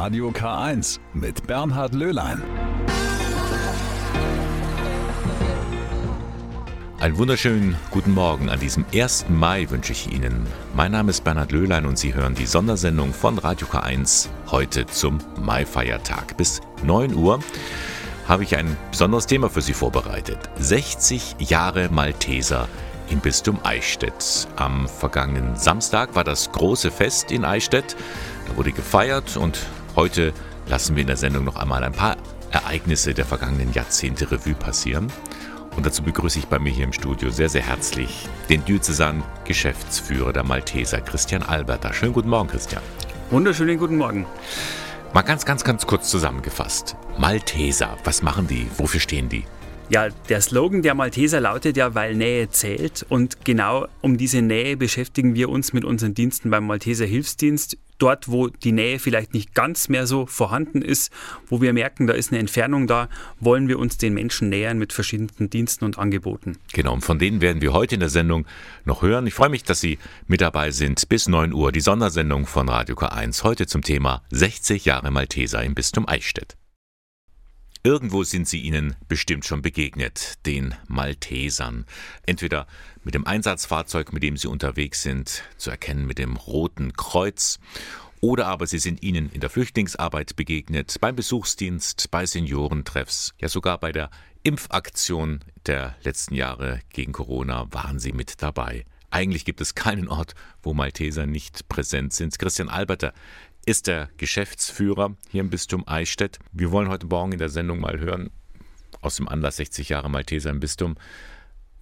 Radio K1 mit Bernhard Löhlein. Einen wunderschönen guten Morgen an diesem 1. Mai wünsche ich Ihnen. Mein Name ist Bernhard Löhlein und Sie hören die Sondersendung von Radio K1 heute zum Mai-Feiertag. Bis 9 Uhr habe ich ein besonderes Thema für Sie vorbereitet. 60 Jahre Malteser im Bistum Eichstätt. Am vergangenen Samstag war das große Fest in Eichstätt. Da wurde gefeiert und heute lassen wir in der Sendung noch einmal ein paar Ereignisse der vergangenen Jahrzehnte Revue passieren. Und dazu begrüße ich bei mir hier im Studio sehr, sehr herzlich den Diözesan-Geschäftsführer der Malteser, Christian Alberter. Schönen guten Morgen, Christian. Wunderschönen guten Morgen. Mal ganz, ganz, ganz kurz zusammengefasst. Malteser, was machen die? Wofür stehen die? Ja, der Slogan der Malteser lautet ja, weil Nähe zählt. Und genau um diese Nähe beschäftigen wir uns mit unseren Diensten beim Malteser Hilfsdienst. Dort, wo die Nähe vielleicht nicht ganz mehr so vorhanden ist, wo wir merken, da ist eine Entfernung da, wollen wir uns den Menschen nähern mit verschiedenen Diensten und Angeboten. Genau, und von denen werden wir heute in der Sendung noch hören. Ich freue mich, dass Sie mit dabei sind. Bis 9 Uhr die Sondersendung von Radio K1 heute zum Thema 60 Jahre Malteser im Bistum Eichstätt. Irgendwo sind sie ihnen bestimmt schon begegnet, den Maltesern. Entweder mit dem Einsatzfahrzeug, mit dem sie unterwegs sind, zu erkennen mit dem Roten Kreuz, oder aber sie sind ihnen in der Flüchtlingsarbeit begegnet, beim Besuchsdienst, bei Seniorentreffs, ja sogar bei der Impfaktion der letzten Jahre gegen Corona waren sie mit dabei. Eigentlich gibt es keinen Ort, wo Malteser nicht präsent sind. Christian Alberter, ist der Geschäftsführer hier im Bistum Eichstätt. Wir wollen heute Morgen in der Sendung mal hören, aus dem Anlass 60 Jahre Malteser im Bistum,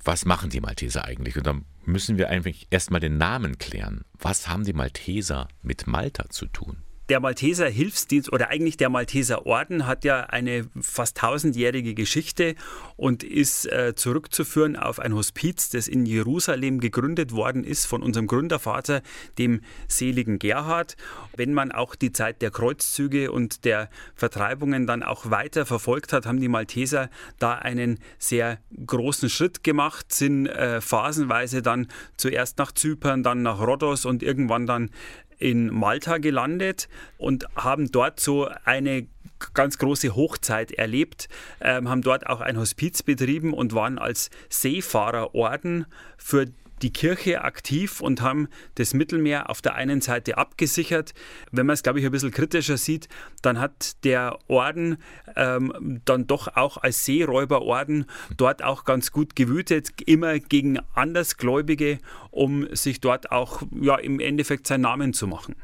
was machen die Malteser eigentlich? Und dann müssen wir eigentlich erstmal den Namen klären. Was haben die Malteser mit Malta zu tun? Der Malteser Hilfsdienst oder eigentlich der Malteser Orden hat ja eine fast tausendjährige Geschichte und ist äh, zurückzuführen auf ein Hospiz, das in Jerusalem gegründet worden ist von unserem Gründervater, dem seligen Gerhard. Wenn man auch die Zeit der Kreuzzüge und der Vertreibungen dann auch weiter verfolgt hat, haben die Malteser da einen sehr großen Schritt gemacht, sind äh, phasenweise dann zuerst nach Zypern, dann nach Rhodos und irgendwann dann in Malta gelandet und haben dort so eine ganz große Hochzeit erlebt, ähm, haben dort auch ein Hospiz betrieben und waren als Seefahrerorden für die Kirche aktiv und haben das Mittelmeer auf der einen Seite abgesichert. Wenn man es, glaube ich, ein bisschen kritischer sieht, dann hat der Orden ähm, dann doch auch als Seeräuberorden dort auch ganz gut gewütet, immer gegen Andersgläubige, um sich dort auch ja, im Endeffekt seinen Namen zu machen.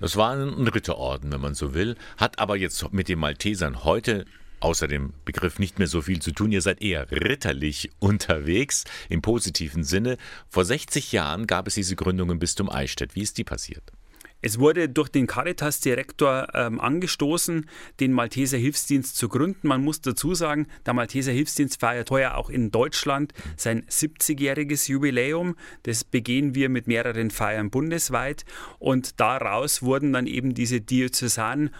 Das war ein Ritterorden, wenn man so will, hat aber jetzt mit den Maltesern heute außer dem Begriff nicht mehr so viel zu tun. Ihr seid eher ritterlich unterwegs, im positiven Sinne. Vor 60 Jahren gab es diese Gründung im Bistum Eichstätt. Wie ist die passiert? Es wurde durch den Caritas-Direktor ähm, angestoßen, den Malteser Hilfsdienst zu gründen. Man muss dazu sagen, der Malteser Hilfsdienst feiert heuer auch in Deutschland sein 70-jähriges Jubiläum. Das begehen wir mit mehreren Feiern bundesweit. Und daraus wurden dann eben diese Diözesan äh,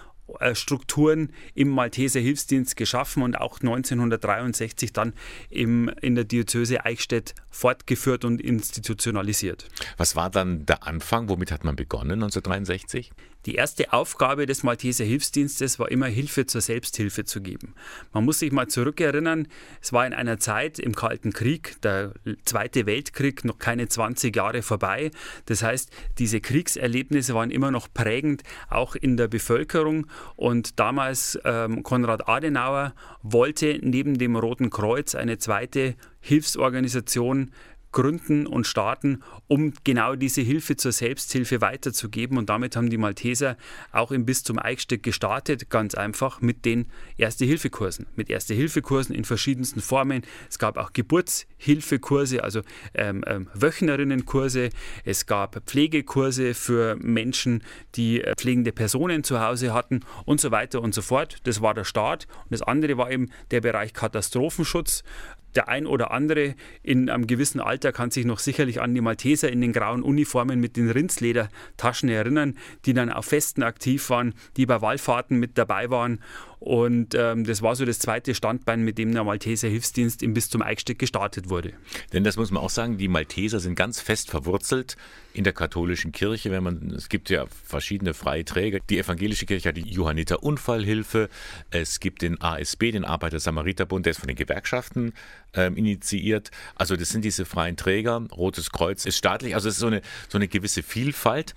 Strukturen im Malteser Hilfsdienst geschaffen und auch 1963 dann im, in der Diözese Eichstätt fortgeführt und institutionalisiert. Was war dann der Anfang? Womit hat man begonnen 1963? Die erste Aufgabe des Malteser Hilfsdienstes war immer Hilfe zur Selbsthilfe zu geben. Man muss sich mal zurückerinnern, es war in einer Zeit im Kalten Krieg, der Zweite Weltkrieg, noch keine 20 Jahre vorbei. Das heißt, diese Kriegserlebnisse waren immer noch prägend, auch in der Bevölkerung. Und damals ähm, Konrad Adenauer wollte neben dem Roten Kreuz eine zweite Hilfsorganisation gründen und starten, um genau diese Hilfe zur Selbsthilfe weiterzugeben. Und damit haben die Malteser auch im Bistum Eichstätt gestartet, ganz einfach mit den Erste-Hilfe-Kursen. Mit Erste-Hilfe-Kursen in verschiedensten Formen. Es gab auch Geburtshilfekurse, also ähm, ähm, Wöchnerinnenkurse. Es gab Pflegekurse für Menschen, die äh, pflegende Personen zu Hause hatten und so weiter und so fort. Das war der Start. Und das andere war eben der Bereich Katastrophenschutz. Der ein oder andere in einem gewissen Alter kann sich noch sicherlich an die Malteser in den grauen Uniformen mit den Rindsledertaschen erinnern, die dann auf Festen aktiv waren, die bei Wallfahrten mit dabei waren und ähm, das war so das zweite Standbein, mit dem der Malteser Hilfsdienst im Bistum Eichstätt gestartet wurde. Denn das muss man auch sagen, die Malteser sind ganz fest verwurzelt in der katholischen Kirche. Wenn man, es gibt ja verschiedene freie Träger. Die evangelische Kirche hat die Johanniter Unfallhilfe. Es gibt den ASB, den Arbeiter-Samariter-Bund, der ist von den Gewerkschaften ähm, initiiert. Also das sind diese freien Träger. Rotes Kreuz ist staatlich. Also es ist so eine, so eine gewisse Vielfalt.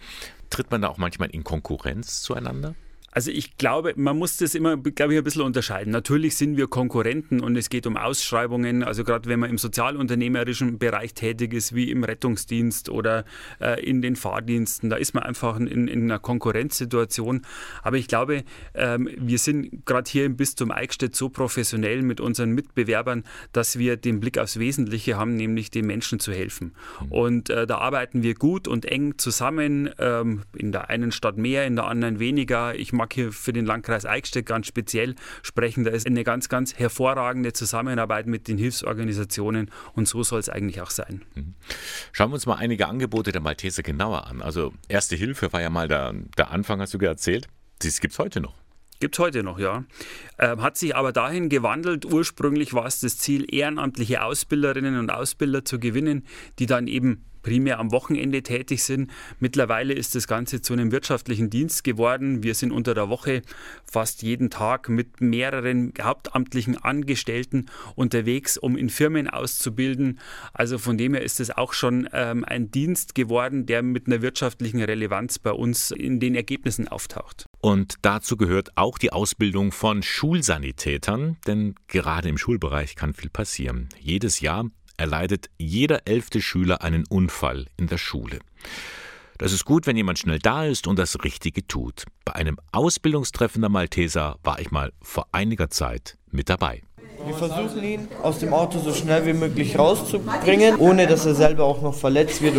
Tritt man da auch manchmal in Konkurrenz zueinander? Also ich glaube, man muss das immer, glaube ich, ein bisschen unterscheiden. Natürlich sind wir Konkurrenten und es geht um Ausschreibungen. Also gerade wenn man im sozialunternehmerischen Bereich tätig ist, wie im Rettungsdienst oder äh, in den Fahrdiensten, da ist man einfach in, in einer Konkurrenzsituation. Aber ich glaube, ähm, wir sind gerade hier im Bistum Eichstätt so professionell mit unseren Mitbewerbern, dass wir den Blick aufs Wesentliche haben, nämlich den Menschen zu helfen. Mhm. Und äh, da arbeiten wir gut und eng zusammen. Ähm, in der einen Stadt mehr, in der anderen weniger. Ich mag hier für den Landkreis Eichstätt ganz speziell sprechen. Da ist eine ganz, ganz hervorragende Zusammenarbeit mit den Hilfsorganisationen und so soll es eigentlich auch sein. Mhm. Schauen wir uns mal einige Angebote der Malteser genauer an. Also Erste Hilfe war ja mal der, der Anfang, hast du erzählt. Das gibt es heute noch. Gibt es heute noch, ja. Ähm, hat sich aber dahin gewandelt. Ursprünglich war es das Ziel, ehrenamtliche Ausbilderinnen und Ausbilder zu gewinnen, die dann eben primär am Wochenende tätig sind. Mittlerweile ist das Ganze zu einem wirtschaftlichen Dienst geworden. Wir sind unter der Woche fast jeden Tag mit mehreren hauptamtlichen Angestellten unterwegs, um in Firmen auszubilden. Also von dem her ist es auch schon ähm, ein Dienst geworden, der mit einer wirtschaftlichen Relevanz bei uns in den Ergebnissen auftaucht. Und dazu gehört auch die Ausbildung von Schulsanitätern, denn gerade im Schulbereich kann viel passieren. Jedes Jahr erleidet jeder elfte Schüler einen Unfall in der Schule. Das ist gut, wenn jemand schnell da ist und das Richtige tut. Bei einem Ausbildungstreffen der Malteser war ich mal vor einiger Zeit mit dabei. Wir versuchen ihn aus dem Auto so schnell wie möglich rauszubringen, ohne dass er selber auch noch verletzt wird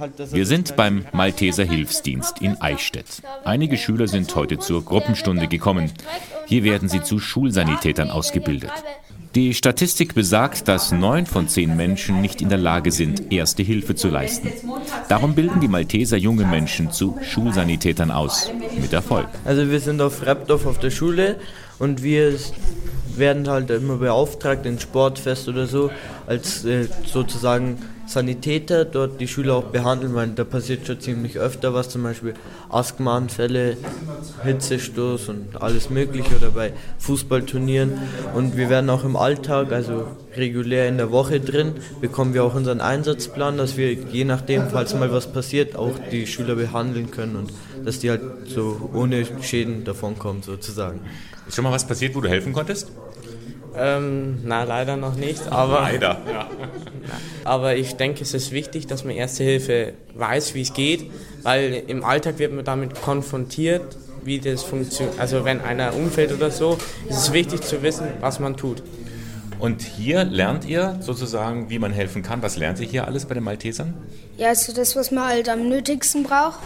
halt, wir sind beim Malteser Hilfsdienst in Eichstätt. Einige Schüler sind heute zur Gruppenstunde gekommen. Hier werden sie zu Schulsanitätern ausgebildet. Die Statistik besagt, dass neun von zehn Menschen nicht in der Lage sind, erste Hilfe zu leisten. Darum bilden die Malteser junge Menschen zu Schulsanitätern aus. Mit Erfolg. Also wir sind auf Repdorf auf der Schule und wir werden halt immer beauftragt in Sportfest oder so, als äh, sozusagen Sanitäter dort die Schüler auch behandeln, weil da passiert schon ziemlich öfter was, zum Beispiel Asthmaanfälle, Hitzestoß und alles Mögliche oder bei Fußballturnieren. Und wir werden auch im Alltag, also regulär in der Woche drin, bekommen wir auch unseren Einsatzplan, dass wir je nachdem, falls mal was passiert, auch die Schüler behandeln können und dass die halt so ohne Schäden davonkommen sozusagen. Ist schon mal was passiert, wo du helfen konntest? Ähm, na, leider noch nicht. Aber, leider, ja. Aber ich denke, es ist wichtig, dass man Erste Hilfe weiß, wie es geht, weil im Alltag wird man damit konfrontiert, wie das funktioniert. Also wenn einer umfällt oder so, ist es wichtig zu wissen, was man tut. Und hier lernt ihr sozusagen, wie man helfen kann. Was lernt ihr hier alles bei den Maltesern? Ja, also das, was man halt am nötigsten braucht.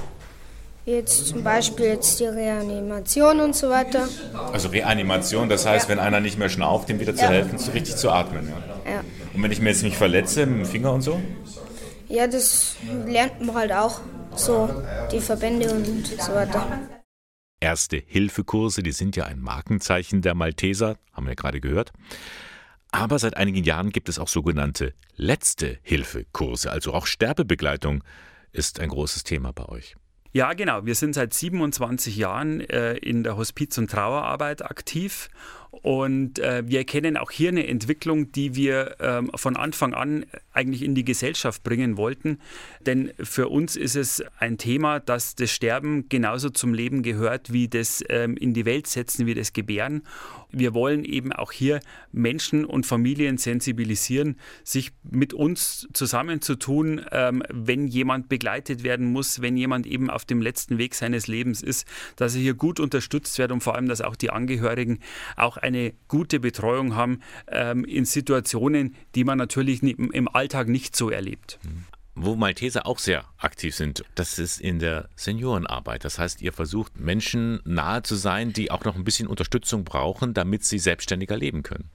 Jetzt zum Beispiel jetzt die Reanimation und so weiter. Also Reanimation, das heißt, ja. wenn einer nicht mehr schnauft, ihm wieder zu ja. helfen, so richtig zu atmen. Ja. ja. Und wenn ich mir jetzt nicht verletze mit dem Finger und so? Ja, das lernt man halt auch. So die Verbände und so weiter. Erste Hilfekurse, die sind ja ein Markenzeichen der Malteser, haben wir gerade gehört. Aber seit einigen Jahren gibt es auch sogenannte Letzte Hilfekurse, also auch Sterbebegleitung ist ein großes Thema bei euch. Ja, genau. Wir sind seit 27 Jahren äh, in der Hospiz- und Trauerarbeit aktiv und äh, wir erkennen auch hier eine Entwicklung, die wir ähm, von Anfang an eigentlich in die Gesellschaft bringen wollten. Denn für uns ist es ein Thema, dass das Sterben genauso zum Leben gehört wie das ähm, in die Welt setzen, wie das Gebären. Wir wollen eben auch hier Menschen und Familien sensibilisieren, sich mit uns zusammenzutun, ähm, wenn jemand begleitet werden muss, wenn jemand eben auf dem letzten Weg seines Lebens ist, dass er hier gut unterstützt wird und vor allem, dass auch die Angehörigen auch eine gute Betreuung haben ähm, in Situationen, die man natürlich im Alltag nicht so erlebt. Wo Malteser auch sehr aktiv sind, das ist in der Seniorenarbeit. Das heißt, ihr versucht Menschen nahe zu sein, die auch noch ein bisschen Unterstützung brauchen, damit sie selbstständiger leben können.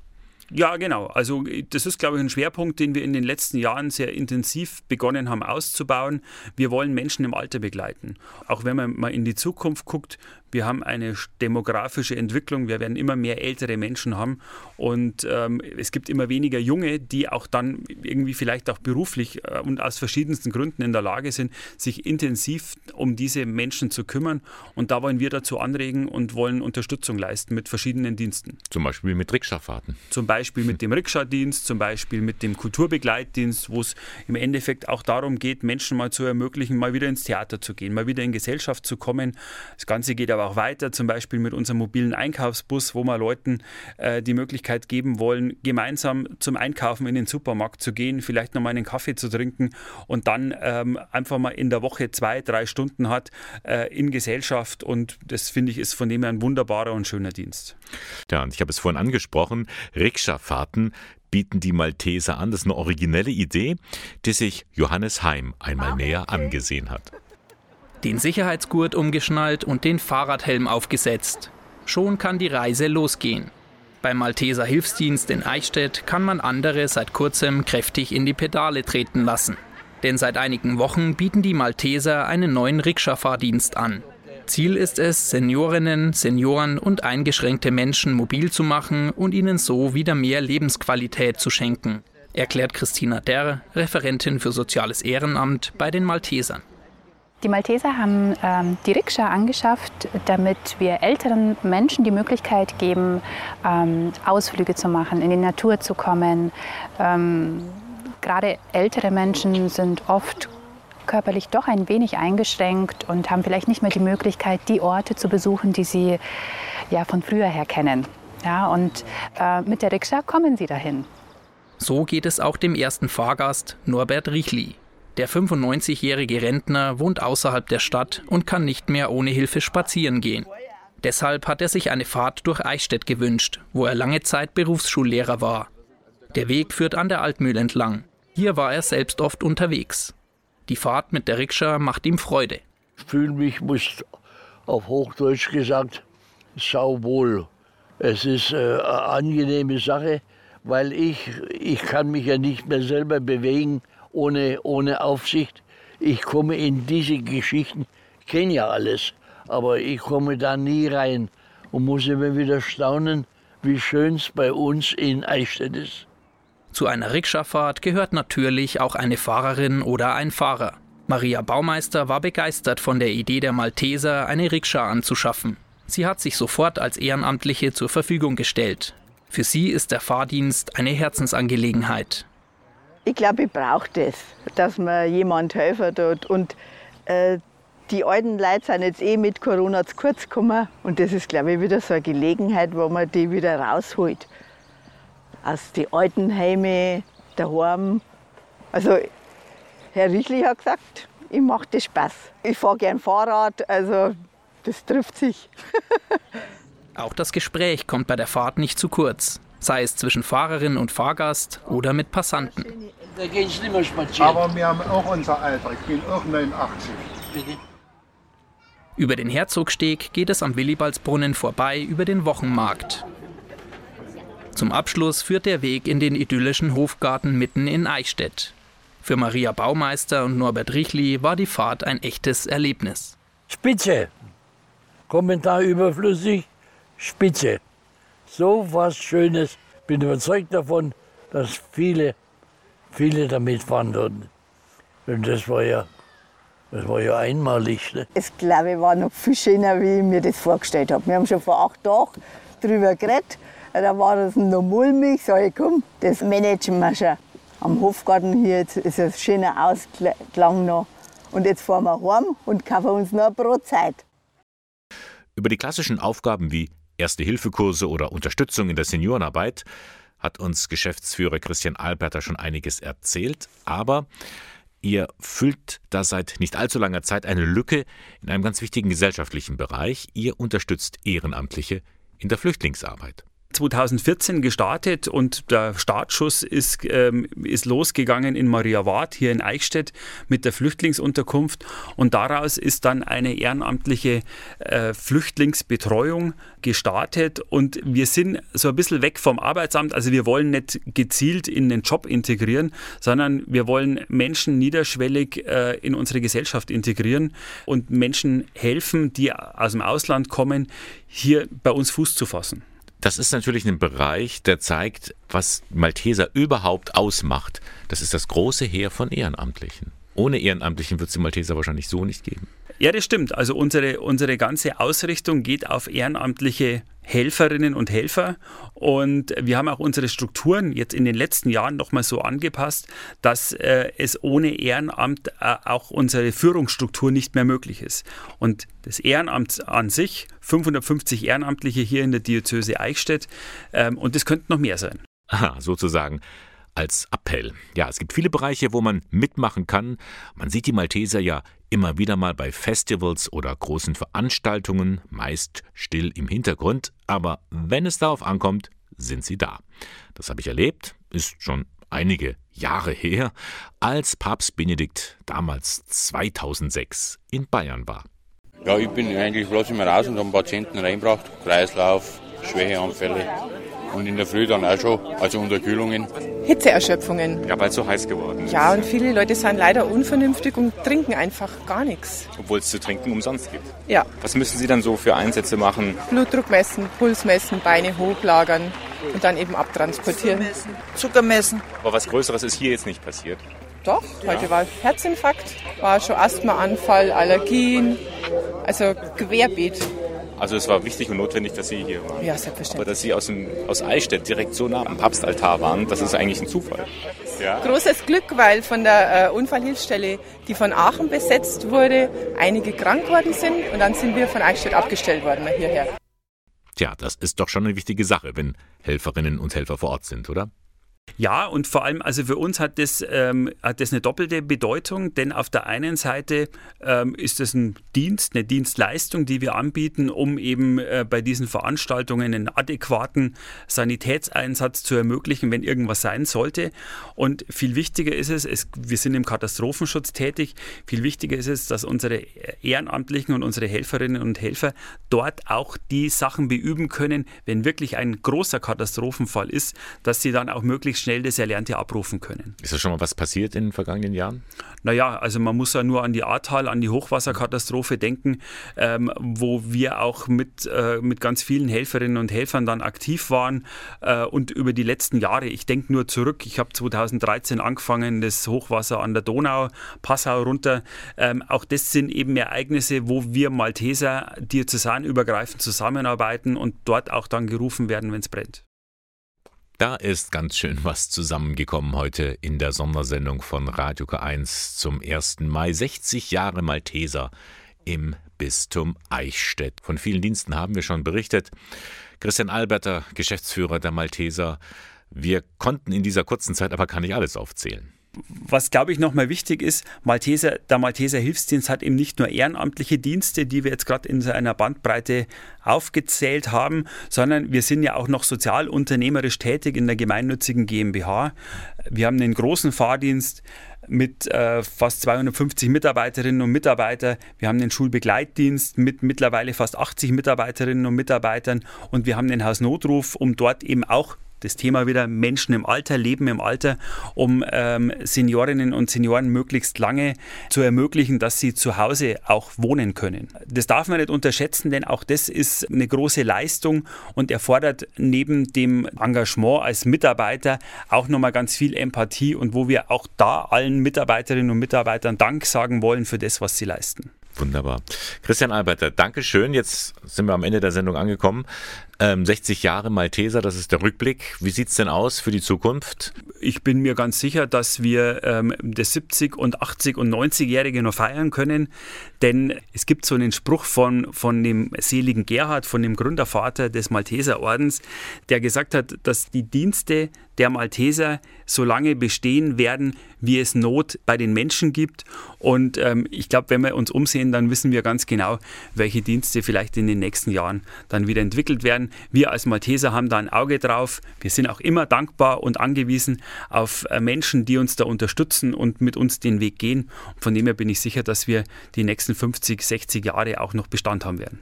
Ja, genau. Also das ist, glaube ich, ein Schwerpunkt, den wir in den letzten Jahren sehr intensiv begonnen haben auszubauen. Wir wollen Menschen im Alter begleiten. Auch wenn man mal in die Zukunft guckt, wir haben eine demografische Entwicklung, wir werden immer mehr ältere Menschen haben und ähm, es gibt immer weniger Junge, die auch dann irgendwie vielleicht auch beruflich äh, und aus verschiedensten Gründen in der Lage sind, sich intensiv um diese Menschen zu kümmern. Und da wollen wir dazu anregen und wollen Unterstützung leisten mit verschiedenen Diensten. Zum Beispiel mit Rikscha-Fahrten. Zum Beispiel mit dem Rikscha-Dienst, zum Beispiel mit dem Kulturbegleitdienst, wo es im Endeffekt auch darum geht, Menschen mal zu ermöglichen, mal wieder ins Theater zu gehen, mal wieder in Gesellschaft zu kommen. Das Ganze geht aber auch weiter, zum Beispiel mit unserem mobilen Einkaufsbus, wo wir Leuten äh, die Möglichkeit geben wollen, gemeinsam zum Einkaufen in den Supermarkt zu gehen, vielleicht nochmal einen Kaffee zu trinken und dann ähm, einfach mal in der Woche zwei, drei Stunden hat äh, in Gesellschaft. Und das finde ich ist von dem her ein wunderbarer und schöner Dienst. Ja, und ich habe es vorhin angesprochen, Rikscha-Fahrten bieten die Malteser an. Das ist eine originelle Idee, die sich Johannes Heim einmal näher angesehen hat den Sicherheitsgurt umgeschnallt und den Fahrradhelm aufgesetzt. Schon kann die Reise losgehen. Beim Malteser Hilfsdienst in Eichstätt kann man andere seit kurzem kräftig in die Pedale treten lassen. Denn seit einigen Wochen bieten die Malteser einen neuen Rikscha-Fahrdienst an. Ziel ist es, Seniorinnen, Senioren und eingeschränkte Menschen mobil zu machen und ihnen so wieder mehr Lebensqualität zu schenken, erklärt Christina Derr, Referentin für Soziales Ehrenamt bei den Maltesern. Die Malteser haben ähm, die Rikscha angeschafft, damit wir älteren Menschen die Möglichkeit geben, ähm, Ausflüge zu machen, in die Natur zu kommen. Ähm, gerade ältere Menschen sind oft körperlich doch ein wenig eingeschränkt und haben vielleicht nicht mehr die Möglichkeit, die Orte zu besuchen, die sie ja von früher her kennen. Ja, und äh, mit der Rikscha kommen sie dahin. So geht es auch dem ersten Fahrgast Norbert Richli. Der 95-jährige Rentner wohnt außerhalb der Stadt und kann nicht mehr ohne Hilfe spazieren gehen. Deshalb hat er sich eine Fahrt durch Eichstätt gewünscht, wo er lange Zeit Berufsschullehrer war. Der Weg führt an der Altmühl entlang. Hier war er selbst oft unterwegs. Die Fahrt mit der Rikscha macht ihm Freude. Ich fühle mich, muss auf Hochdeutsch gesagt, sauwohl. Es ist äh, eine angenehme Sache, weil ich, ich kann mich ja nicht mehr selber bewegen ohne, ohne Aufsicht. Ich komme in diese Geschichten, ich kenne ja alles, aber ich komme da nie rein und muss immer wieder staunen, wie schön es bei uns in Eichstätt ist. Zu einer Rikscha-Fahrt gehört natürlich auch eine Fahrerin oder ein Fahrer. Maria Baumeister war begeistert von der Idee der Malteser, eine Rikscha anzuschaffen. Sie hat sich sofort als Ehrenamtliche zur Verfügung gestellt. Für sie ist der Fahrdienst eine Herzensangelegenheit. Ich glaube, ich brauche das, dass mir jemand helfen tut. Und äh, die alten Leute sind jetzt eh mit Corona zu kurz gekommen. Und das ist, glaube ich, wieder so eine Gelegenheit, wo man die wieder rausholt. Aus den alten Heimen, daheim. Also, Herr Richli hat gesagt, ich mache das Spaß. Ich fahre gern Fahrrad, also das trifft sich. Auch das Gespräch kommt bei der Fahrt nicht zu kurz sei es zwischen Fahrerin und Fahrgast oder mit Passanten. Da gehen Sie nicht mehr spazieren. Aber wir haben auch unser Alter. Ich bin auch 89. Über den Herzogsteg geht es am Willibaldsbrunnen vorbei über den Wochenmarkt. Zum Abschluss führt der Weg in den idyllischen Hofgarten mitten in Eichstätt. Für Maria Baumeister und Norbert Richli war die Fahrt ein echtes Erlebnis. Spitze. Kommentar überflüssig. Spitze so was Schönes. Bin überzeugt davon, dass viele, viele damit wandern. Und das war ja, das war ja einmalig. Ne? Es glaube ich war noch viel schöner, wie ich mir das vorgestellt habe. Wir haben schon vor acht Tagen darüber geredet. Da war das noch mulmig. Sag ich, komm, das managen wir schon. Am Hofgarten hier jetzt ist ein schöner Ausklang noch. Und jetzt fahren wir heim und kaufen uns noch eine Brotzeit. Über die klassischen Aufgaben wie Erste-Hilfe-Kurse oder Unterstützung in der Seniorenarbeit hat uns Geschäftsführer Christian Alberter schon einiges erzählt, aber ihr füllt da seit nicht allzu langer Zeit eine Lücke in einem ganz wichtigen gesellschaftlichen Bereich. Ihr unterstützt Ehrenamtliche in der Flüchtlingsarbeit. 2014 gestartet und der Startschuss ist, ähm, ist losgegangen in Maria Ward hier in Eichstätt mit der Flüchtlingsunterkunft. Und daraus ist dann eine ehrenamtliche äh, Flüchtlingsbetreuung gestartet. Und wir sind so ein bisschen weg vom Arbeitsamt, also wir wollen nicht gezielt in den Job integrieren, sondern wir wollen Menschen niederschwellig äh, in unsere Gesellschaft integrieren und Menschen helfen, die aus dem Ausland kommen, hier bei uns Fuß zu fassen. Das ist natürlich ein Bereich, der zeigt, was Malteser überhaupt ausmacht. Das ist das große Heer von Ehrenamtlichen. Ohne Ehrenamtlichen wird es die Malteser wahrscheinlich so nicht geben. Ja, das stimmt. Also unsere, unsere ganze Ausrichtung geht auf ehrenamtliche Helferinnen und Helfer. Und wir haben auch unsere Strukturen jetzt in den letzten Jahren nochmal so angepasst, dass äh, es ohne Ehrenamt äh, auch unsere Führungsstruktur nicht mehr möglich ist. Und das Ehrenamt an sich, 550 Ehrenamtliche hier in der Diözese Eichstätt, ähm, und es könnten noch mehr sein. Aha, sozusagen als Appell. Ja, es gibt viele Bereiche, wo man mitmachen kann. Man sieht die Malteser ja immer wieder mal bei Festivals oder großen Veranstaltungen, meist still im Hintergrund, aber wenn es darauf ankommt, sind sie da. Das habe ich erlebt, ist schon einige Jahre her, als Papst Benedikt damals 2006 in Bayern war. Ja, ich bin eigentlich bloß immer raus und habe Patienten reingebracht, Kreislauf, Schwächeanfälle und in der Früh dann auch schon, also Unterkühlungen. Hitzeerschöpfungen. Ja, weil es so heiß geworden ist. Ja, und viele Leute sind leider unvernünftig und trinken einfach gar nichts. Obwohl es zu trinken umsonst gibt. Ja. Was müssen Sie dann so für Einsätze machen? Blutdruck messen, Puls messen, Beine hochlagern und dann eben abtransportieren. Zucker messen. Aber was Größeres ist hier jetzt nicht passiert. Doch, heute ja. war Herzinfarkt, war schon Asthmaanfall, Allergien, also querbeet. Also es war wichtig und notwendig, dass Sie hier waren. Ja, selbstverständlich. Aber dass Sie aus, dem, aus Eichstätt direkt so nah am Papstaltar waren, das ist eigentlich ein Zufall. Ja. Großes Glück, weil von der äh, Unfallhilfsstelle, die von Aachen besetzt wurde, einige krank geworden sind und dann sind wir von Eichstätt abgestellt worden hierher. Tja, das ist doch schon eine wichtige Sache, wenn Helferinnen und Helfer vor Ort sind, oder? Ja, und vor allem, also für uns hat das, ähm, hat das eine doppelte Bedeutung, denn auf der einen Seite ähm, ist das ein Dienst, eine Dienstleistung, die wir anbieten, um eben äh, bei diesen Veranstaltungen einen adäquaten Sanitätseinsatz zu ermöglichen, wenn irgendwas sein sollte. Und viel wichtiger ist es, es wir sind im Katastrophenschutz tätig, viel wichtiger ist es, dass unsere Ehrenamtlichen und unsere Helferinnen und Helfer dort auch die Sachen beüben können, wenn wirklich ein großer Katastrophenfall ist, dass sie dann auch möglichst schnell das Erlernte abrufen können. Ist da schon mal was passiert in den vergangenen Jahren? Naja, also man muss ja nur an die Ahrtal, an die Hochwasserkatastrophe denken, ähm, wo wir auch mit, äh, mit ganz vielen Helferinnen und Helfern dann aktiv waren äh, und über die letzten Jahre, ich denke nur zurück, ich habe 2013 angefangen, das Hochwasser an der Donau, Passau runter, ähm, auch das sind eben Ereignisse, wo wir Malteser diözesanübergreifend zusammenarbeiten und dort auch dann gerufen werden, wenn es brennt. Da ist ganz schön was zusammengekommen heute in der Sondersendung von Radio K1 zum 1. Mai. 60 Jahre Malteser im Bistum Eichstätt. Von vielen Diensten haben wir schon berichtet. Christian Alberter, Geschäftsführer der Malteser. Wir konnten in dieser kurzen Zeit aber gar nicht alles aufzählen was glaube ich nochmal wichtig ist, Malteser, der Malteser Hilfsdienst hat eben nicht nur ehrenamtliche Dienste, die wir jetzt gerade in einer Bandbreite aufgezählt haben, sondern wir sind ja auch noch sozialunternehmerisch tätig in der gemeinnützigen GmbH. Wir haben einen großen Fahrdienst mit äh, fast 250 Mitarbeiterinnen und Mitarbeitern. Wir haben den Schulbegleitdienst mit mittlerweile fast 80 Mitarbeiterinnen und Mitarbeitern und wir haben den Hausnotruf, um dort eben auch das Thema wieder Menschen im Alter, Leben im Alter, um ähm, Seniorinnen und Senioren möglichst lange zu ermöglichen, dass sie zu Hause auch wohnen können. Das darf man nicht unterschätzen, denn auch das ist eine große Leistung und erfordert neben dem Engagement als Mitarbeiter auch nochmal ganz viel Empathie und wo wir auch da allen Mitarbeiterinnen und Mitarbeitern Dank sagen wollen für das, was sie leisten. Wunderbar. Christian Alberter, danke schön. Jetzt sind wir am Ende der Sendung angekommen. Ähm, 60 Jahre Malteser, das ist der Rückblick. Wie sieht es denn aus für die Zukunft? Ich bin mir ganz sicher, dass wir ähm, das 70- und 80- und 90-Jährige noch feiern können. Denn es gibt so einen Spruch von, von dem seligen Gerhard, von dem Gründervater des Malteserordens, der gesagt hat, dass die Dienste der Malteser so lange bestehen werden, wie es Not bei den Menschen gibt. Und ähm, ich glaube, wenn wir uns umsehen, dann wissen wir ganz genau, welche Dienste vielleicht in den nächsten Jahren dann wieder entwickelt werden. Wir als Malteser haben da ein Auge drauf. Wir sind auch immer dankbar und angewiesen auf äh, Menschen, die uns da unterstützen und mit uns den Weg gehen. Von dem her bin ich sicher, dass wir die nächsten 50, 60 Jahre auch noch Bestand haben werden.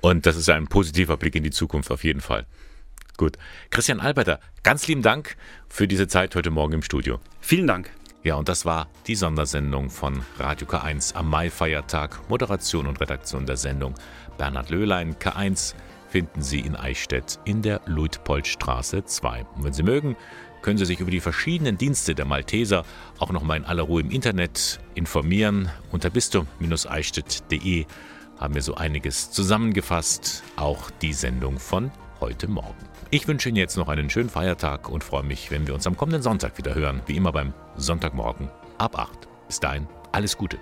Und das ist ein positiver Blick in die Zukunft auf jeden Fall. Gut. Christian Alberter, ganz lieben Dank für diese Zeit heute Morgen im Studio. Vielen Dank. Ja, und das war die Sondersendung von Radio K1 am Mai-Feiertag. Moderation und Redaktion der Sendung Bernhard Löhlein. K1 finden Sie in Eichstätt in der Luitpoldstraße 2. Und wenn Sie mögen, können Sie sich über die verschiedenen Dienste der Malteser auch nochmal in aller Ruhe im Internet informieren. Unter bistum-eichstätt.de haben wir so einiges zusammengefasst. Auch die Sendung von heute Morgen. Ich wünsche Ihnen jetzt noch einen schönen Feiertag und freue mich, wenn wir uns am kommenden Sonntag wieder hören, wie immer beim Sonntagmorgen ab 8. Bis dahin, alles Gute.